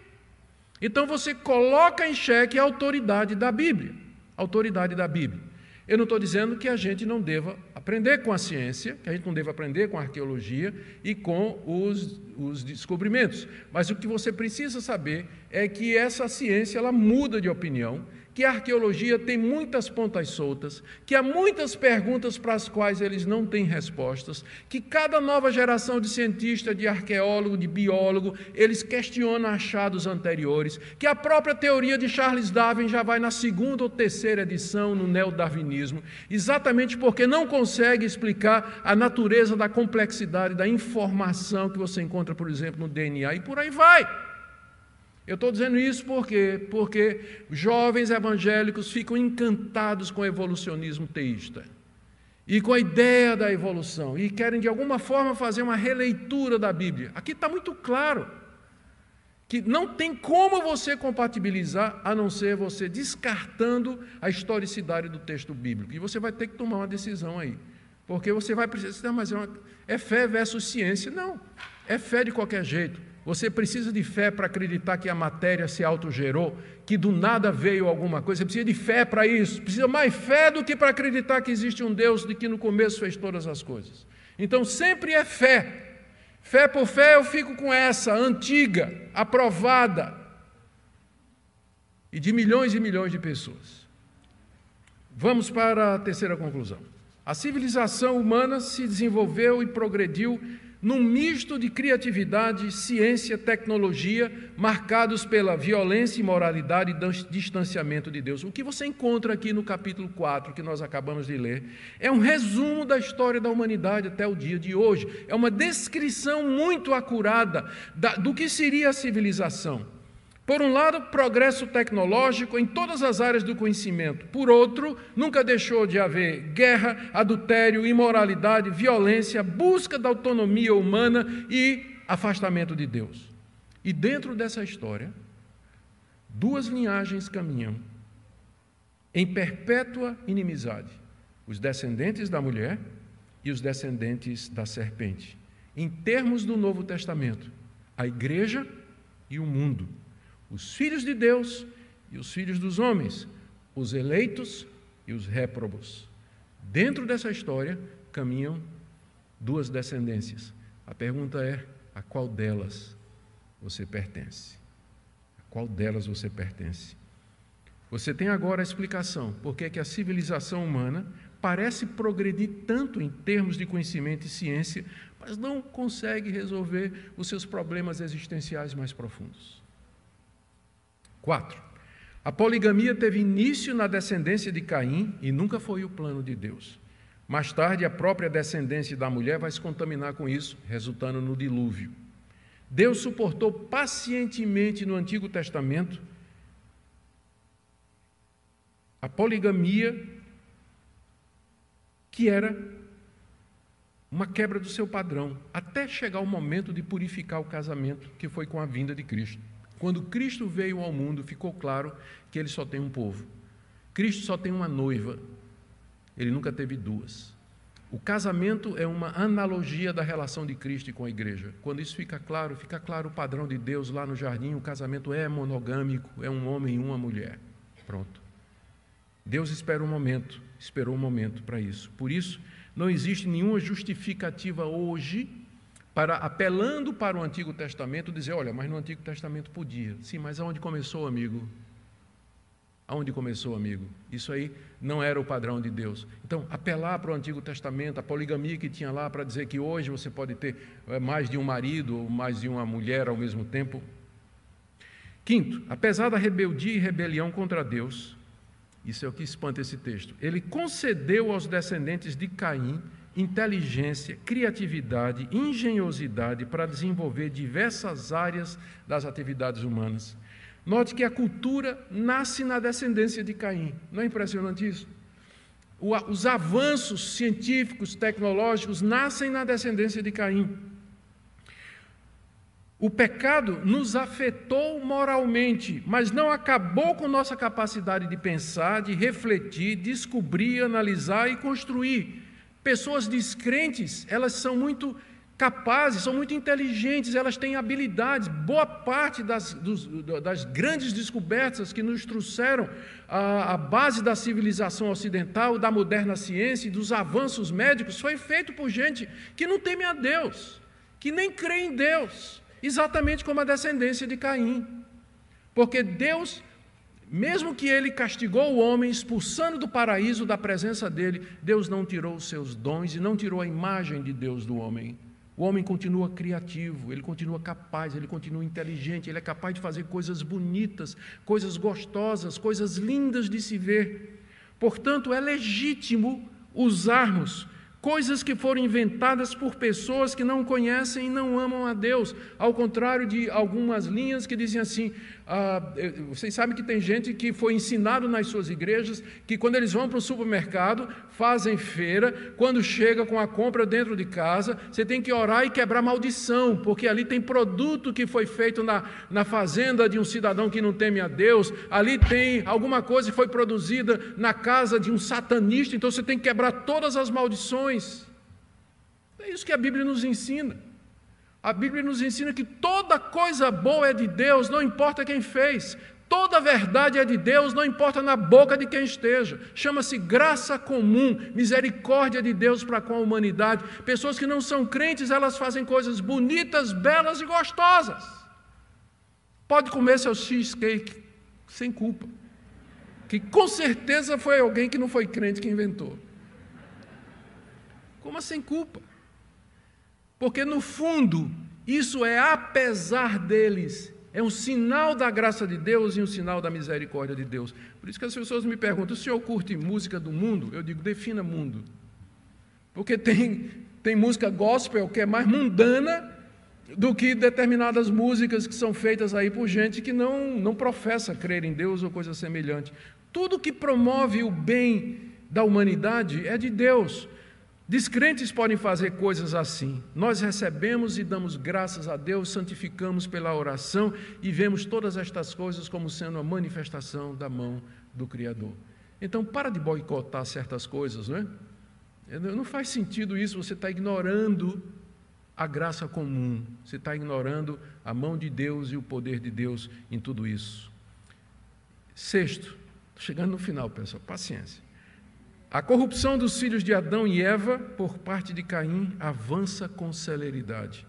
Então você coloca em xeque a autoridade da Bíblia. Autoridade da Bíblia. Eu não estou dizendo que a gente não deva aprender com a ciência, que a gente não deve aprender com a arqueologia e com os, os descobrimentos. Mas o que você precisa saber é que essa ciência ela muda de opinião que a arqueologia tem muitas pontas soltas, que há muitas perguntas para as quais eles não têm respostas, que cada nova geração de cientista, de arqueólogo, de biólogo, eles questionam achados anteriores, que a própria teoria de Charles Darwin já vai na segunda ou terceira edição no neodarwinismo, exatamente porque não consegue explicar a natureza da complexidade da informação que você encontra, por exemplo, no DNA e por aí vai. Eu estou dizendo isso porque, porque jovens evangélicos ficam encantados com o evolucionismo teísta e com a ideia da evolução e querem de alguma forma fazer uma releitura da Bíblia. Aqui está muito claro que não tem como você compatibilizar a não ser você descartando a historicidade do texto bíblico. E você vai ter que tomar uma decisão aí. Porque você vai precisar, mas é, uma, é fé versus ciência. Não, é fé de qualquer jeito. Você precisa de fé para acreditar que a matéria se autogerou, que do nada veio alguma coisa. Você precisa de fé para isso. Precisa mais fé do que para acreditar que existe um Deus de que no começo fez todas as coisas. Então sempre é fé. Fé por fé eu fico com essa, antiga, aprovada, e de milhões e milhões de pessoas. Vamos para a terceira conclusão. A civilização humana se desenvolveu e progrediu num misto de criatividade, ciência, tecnologia, marcados pela violência, imoralidade e distanciamento de Deus. O que você encontra aqui no capítulo 4, que nós acabamos de ler, é um resumo da história da humanidade até o dia de hoje. É uma descrição muito acurada do que seria a civilização. Por um lado, progresso tecnológico em todas as áreas do conhecimento. Por outro, nunca deixou de haver guerra, adultério, imoralidade, violência, busca da autonomia humana e afastamento de Deus. E dentro dessa história, duas linhagens caminham em perpétua inimizade: os descendentes da mulher e os descendentes da serpente. Em termos do Novo Testamento, a igreja e o mundo os filhos de Deus e os filhos dos homens, os eleitos e os réprobos. Dentro dessa história caminham duas descendências. A pergunta é: a qual delas você pertence? A qual delas você pertence? Você tem agora a explicação por que, que a civilização humana parece progredir tanto em termos de conhecimento e ciência, mas não consegue resolver os seus problemas existenciais mais profundos. 4. A poligamia teve início na descendência de Caim e nunca foi o plano de Deus. Mais tarde, a própria descendência da mulher vai se contaminar com isso, resultando no dilúvio. Deus suportou pacientemente no Antigo Testamento a poligamia, que era uma quebra do seu padrão, até chegar o momento de purificar o casamento, que foi com a vinda de Cristo. Quando Cristo veio ao mundo, ficou claro que ele só tem um povo. Cristo só tem uma noiva, ele nunca teve duas. O casamento é uma analogia da relação de Cristo com a igreja. Quando isso fica claro, fica claro o padrão de Deus lá no jardim: o casamento é monogâmico, é um homem e uma mulher. Pronto. Deus espera um momento, esperou um momento para isso. Por isso, não existe nenhuma justificativa hoje para, apelando para o Antigo Testamento, dizer: olha, mas no Antigo Testamento podia. Sim, mas aonde começou, amigo? Aonde começou, amigo? Isso aí não era o padrão de Deus. Então, apelar para o Antigo Testamento, a poligamia que tinha lá para dizer que hoje você pode ter eh, mais de um marido ou mais de uma mulher ao mesmo tempo. Quinto, apesar da rebeldia e rebelião contra Deus, isso é o que espanta esse texto, ele concedeu aos descendentes de Caim inteligência, criatividade, engenhosidade para desenvolver diversas áreas das atividades humanas. Note que a cultura nasce na descendência de Caim. Não é impressionante isso? os avanços científicos, tecnológicos nascem na descendência de Caim. O pecado nos afetou moralmente, mas não acabou com nossa capacidade de pensar, de refletir, descobrir, analisar e construir. Pessoas descrentes, elas são muito capazes, são muito inteligentes, elas têm habilidades. Boa parte das, dos, das grandes descobertas que nos trouxeram a, a, base da civilização ocidental, da moderna ciência e dos avanços médicos foi feito por gente que não teme a Deus, que nem crê em Deus, exatamente como a descendência de Caim. Porque Deus mesmo que ele castigou o homem, expulsando do paraíso da presença dele, Deus não tirou os seus dons e não tirou a imagem de Deus do homem. O homem continua criativo, ele continua capaz, ele continua inteligente, ele é capaz de fazer coisas bonitas, coisas gostosas, coisas lindas de se ver. Portanto, é legítimo usarmos coisas que foram inventadas por pessoas que não conhecem e não amam a Deus, ao contrário de algumas linhas que dizem assim: ah, vocês sabem que tem gente que foi ensinado nas suas igrejas que quando eles vão para o supermercado, fazem feira, quando chega com a compra dentro de casa, você tem que orar e quebrar maldição, porque ali tem produto que foi feito na, na fazenda de um cidadão que não teme a Deus, ali tem alguma coisa que foi produzida na casa de um satanista, então você tem que quebrar todas as maldições. É isso que a Bíblia nos ensina. A Bíblia nos ensina que toda coisa boa é de Deus, não importa quem fez. Toda verdade é de Deus, não importa na boca de quem esteja. Chama-se graça comum, misericórdia de Deus para com a humanidade. Pessoas que não são crentes, elas fazem coisas bonitas, belas e gostosas. Pode comer seu cheesecake sem culpa. Que com certeza foi alguém que não foi crente que inventou. Como sem culpa? Porque no fundo, isso é apesar deles, é um sinal da graça de Deus e um sinal da misericórdia de Deus. Por isso que as pessoas me perguntam: o senhor curte música do mundo? Eu digo: defina mundo. Porque tem, tem música gospel que é mais mundana do que determinadas músicas que são feitas aí por gente que não, não professa crer em Deus ou coisa semelhante. Tudo que promove o bem da humanidade é de Deus. Descrentes podem fazer coisas assim. Nós recebemos e damos graças a Deus, santificamos pela oração e vemos todas estas coisas como sendo a manifestação da mão do Criador. Então, para de boicotar certas coisas, não é? Não faz sentido isso, você está ignorando a graça comum, você está ignorando a mão de Deus e o poder de Deus em tudo isso. Sexto, chegando no final, pessoal, paciência. A corrupção dos filhos de Adão e Eva, por parte de Caim, avança com celeridade.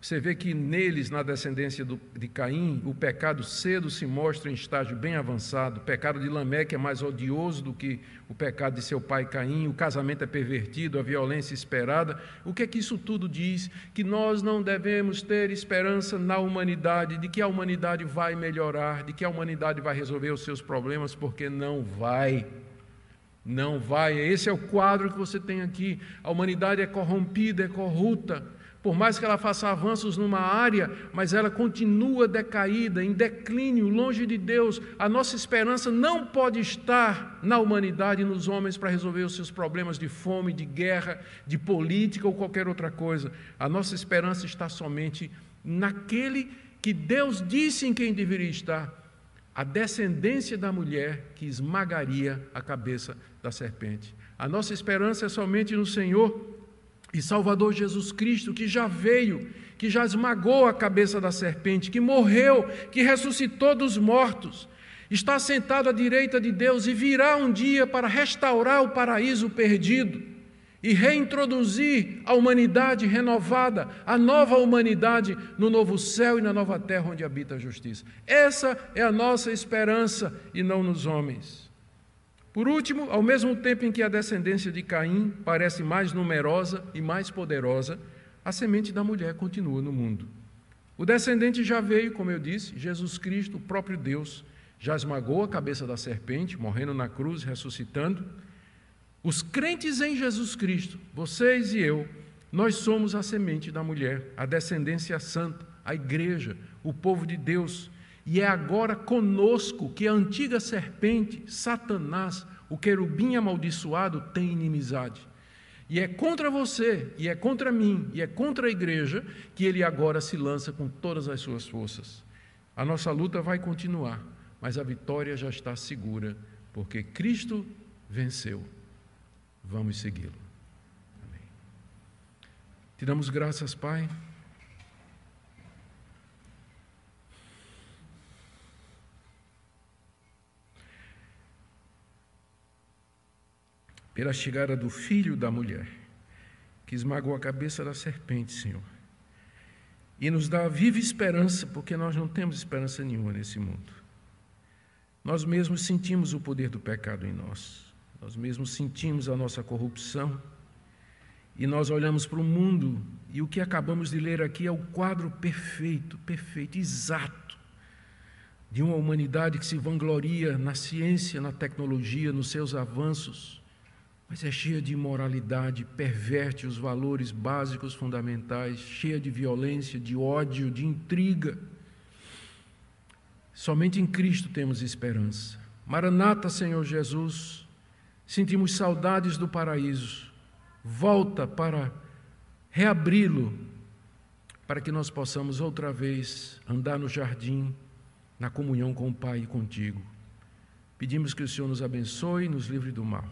Você vê que neles, na descendência de Caim, o pecado cedo se mostra em estágio bem avançado. O pecado de Lameque é mais odioso do que o pecado de seu pai Caim. O casamento é pervertido, a violência esperada. O que é que isso tudo diz? Que nós não devemos ter esperança na humanidade, de que a humanidade vai melhorar, de que a humanidade vai resolver os seus problemas, porque não vai. Não vai. Esse é o quadro que você tem aqui. A humanidade é corrompida, é corrupta. por mais que ela faça avanços numa área, mas ela continua decaída, em declínio, longe de Deus. A nossa esperança não pode estar na humanidade e nos homens para resolver os seus problemas de fome, de guerra, de política ou qualquer outra coisa. A nossa esperança está somente naquele que Deus disse em quem deveria estar a descendência da mulher que esmagaria a cabeça da serpente. A nossa esperança é somente no Senhor e Salvador Jesus Cristo, que já veio, que já esmagou a cabeça da serpente, que morreu, que ressuscitou dos mortos, está sentado à direita de Deus e virá um dia para restaurar o paraíso perdido e reintroduzir a humanidade renovada, a nova humanidade no novo céu e na nova terra onde habita a justiça. Essa é a nossa esperança e não nos homens. Por último, ao mesmo tempo em que a descendência de Caim parece mais numerosa e mais poderosa, a semente da mulher continua no mundo. O descendente já veio, como eu disse, Jesus Cristo, o próprio Deus, já esmagou a cabeça da serpente, morrendo na cruz, ressuscitando. Os crentes em Jesus Cristo, vocês e eu, nós somos a semente da mulher, a descendência santa, a igreja, o povo de Deus, e é agora conosco que a antiga serpente, Satanás, o querubim amaldiçoado, tem inimizade. E é contra você, e é contra mim, e é contra a igreja que ele agora se lança com todas as suas forças. A nossa luta vai continuar, mas a vitória já está segura, porque Cristo venceu. Vamos segui-lo. Te damos graças, Pai. pela chegada do filho da mulher, que esmagou a cabeça da serpente, Senhor. E nos dá viva esperança, porque nós não temos esperança nenhuma nesse mundo. Nós mesmos sentimos o poder do pecado em nós, nós mesmos sentimos a nossa corrupção, e nós olhamos para o mundo, e o que acabamos de ler aqui é o quadro perfeito, perfeito, exato, de uma humanidade que se vangloria na ciência, na tecnologia, nos seus avanços mas é cheia de imoralidade, perverte os valores básicos fundamentais, cheia de violência, de ódio, de intriga. Somente em Cristo temos esperança. Maranata, Senhor Jesus, sentimos saudades do paraíso. Volta para reabri-lo, para que nós possamos outra vez andar no jardim, na comunhão com o Pai e contigo. Pedimos que o Senhor nos abençoe e nos livre do mal.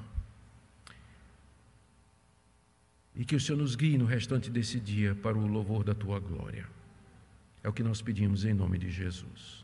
e que o Senhor nos guie no restante desse dia para o louvor da tua glória. É o que nós pedimos em nome de Jesus.